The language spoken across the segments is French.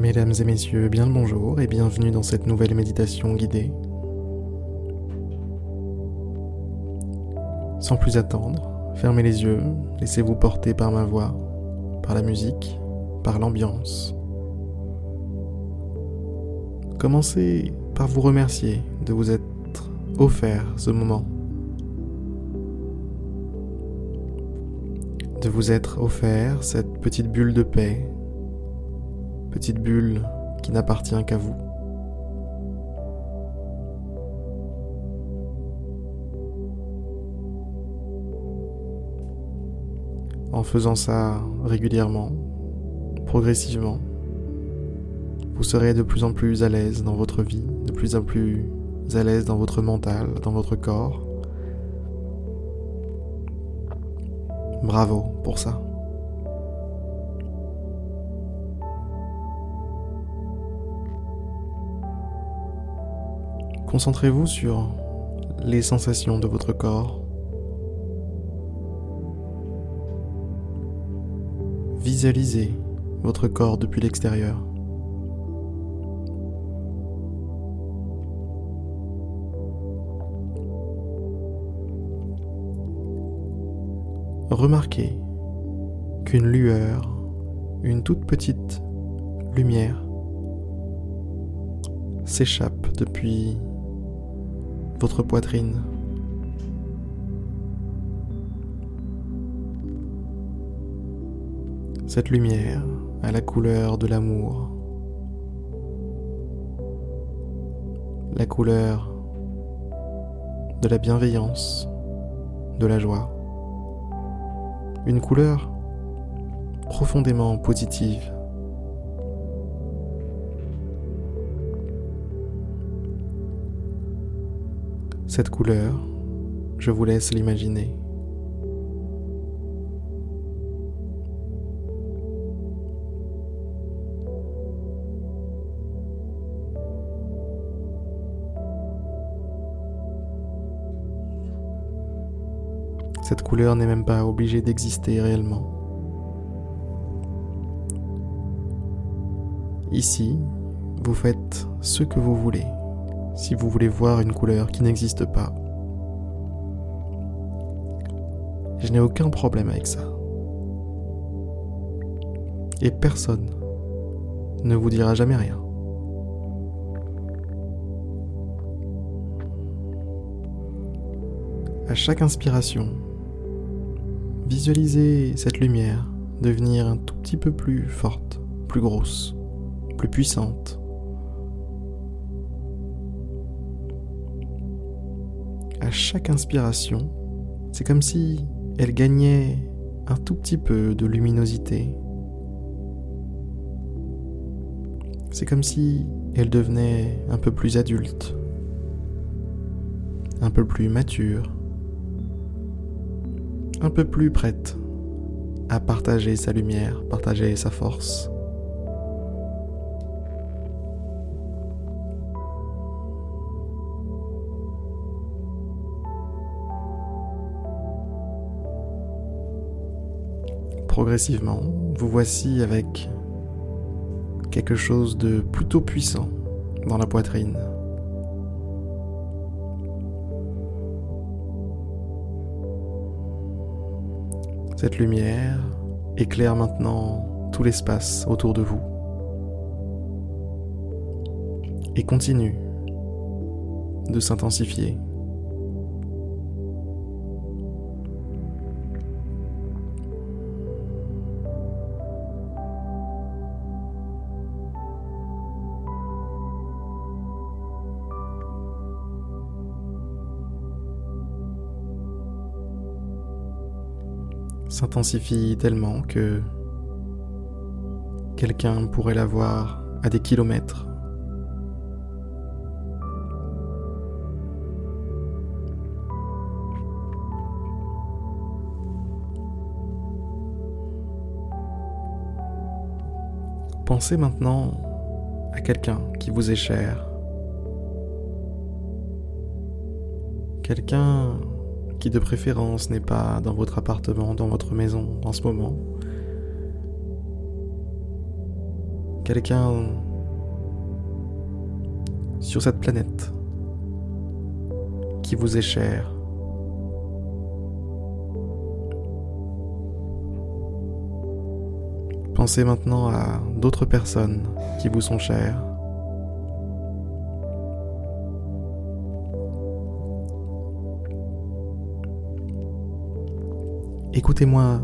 Mesdames et messieurs, bien le bonjour et bienvenue dans cette nouvelle méditation guidée. Sans plus attendre, fermez les yeux, laissez-vous porter par ma voix, par la musique, par l'ambiance. Commencez par vous remercier de vous être offert ce moment. De vous être offert cette petite bulle de paix, petite bulle qui n'appartient qu'à vous. En faisant ça régulièrement, progressivement, vous serez de plus en plus à l'aise dans votre vie, de plus en plus à l'aise dans votre mental, dans votre corps. Bravo pour ça. Concentrez-vous sur les sensations de votre corps. Visualisez votre corps depuis l'extérieur. Remarquez qu'une lueur, une toute petite lumière, s'échappe depuis votre poitrine. Cette lumière a la couleur de l'amour, la couleur de la bienveillance, de la joie, une couleur profondément positive. Cette couleur, je vous laisse l'imaginer. Cette couleur n'est même pas obligée d'exister réellement. Ici, vous faites ce que vous voulez si vous voulez voir une couleur qui n'existe pas. Je n'ai aucun problème avec ça. Et personne ne vous dira jamais rien. À chaque inspiration, visualisez cette lumière devenir un tout petit peu plus forte, plus grosse, plus puissante. À chaque inspiration, c'est comme si elle gagnait un tout petit peu de luminosité. C'est comme si elle devenait un peu plus adulte, un peu plus mature, un peu plus prête à partager sa lumière, partager sa force. Progressivement, vous voici avec quelque chose de plutôt puissant dans la poitrine. Cette lumière éclaire maintenant tout l'espace autour de vous et continue de s'intensifier. S'intensifie tellement que quelqu'un pourrait la voir à des kilomètres. Pensez maintenant à quelqu'un qui vous est cher. Quelqu'un qui de préférence n'est pas dans votre appartement, dans votre maison en ce moment. quelqu'un sur cette planète qui vous est cher. Pensez maintenant à d'autres personnes qui vous sont chères. Écoutez-moi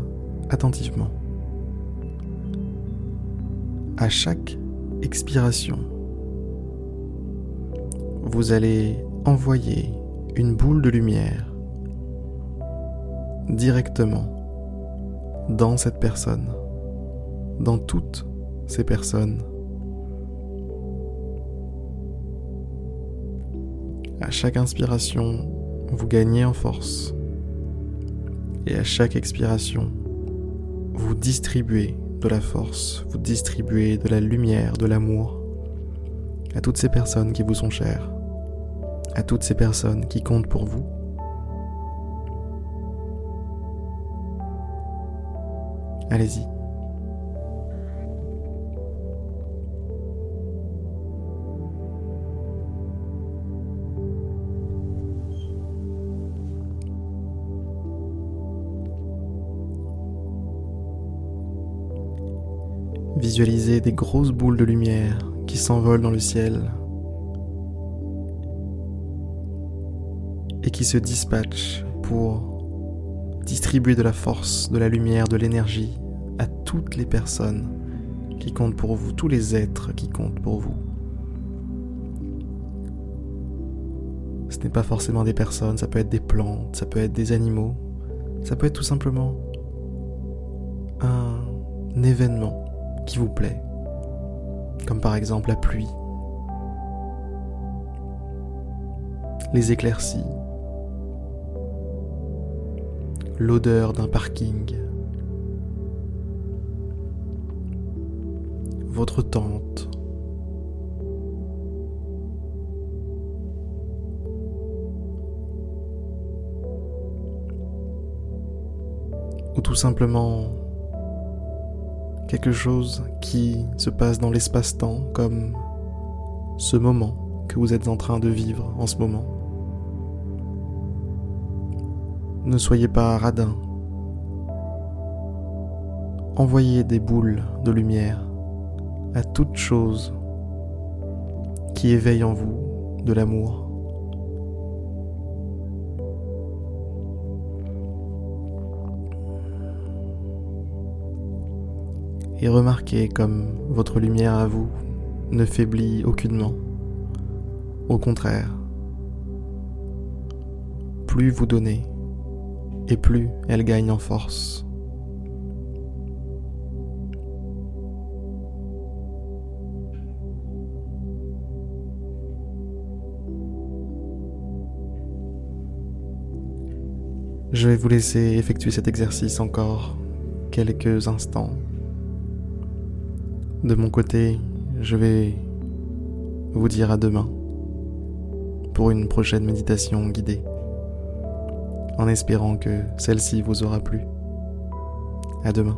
attentivement. À chaque expiration, vous allez envoyer une boule de lumière directement dans cette personne, dans toutes ces personnes. À chaque inspiration, vous gagnez en force. Et à chaque expiration, vous distribuez de la force, vous distribuez de la lumière, de l'amour à toutes ces personnes qui vous sont chères, à toutes ces personnes qui comptent pour vous. Allez-y. Visualisez des grosses boules de lumière qui s'envolent dans le ciel et qui se dispatchent pour distribuer de la force, de la lumière, de l'énergie à toutes les personnes qui comptent pour vous, tous les êtres qui comptent pour vous. Ce n'est pas forcément des personnes, ça peut être des plantes, ça peut être des animaux, ça peut être tout simplement un événement qui vous plaît, comme par exemple la pluie, les éclaircies, l'odeur d'un parking, votre tente, ou tout simplement quelque chose qui se passe dans l'espace-temps comme ce moment que vous êtes en train de vivre en ce moment. Ne soyez pas radin. Envoyez des boules de lumière à toute chose qui éveille en vous de l'amour. Et remarquez comme votre lumière à vous ne faiblit aucunement. Au contraire, plus vous donnez, et plus elle gagne en force. Je vais vous laisser effectuer cet exercice encore quelques instants de mon côté, je vais vous dire à demain pour une prochaine méditation guidée, en espérant que celle-ci vous aura plu. À demain.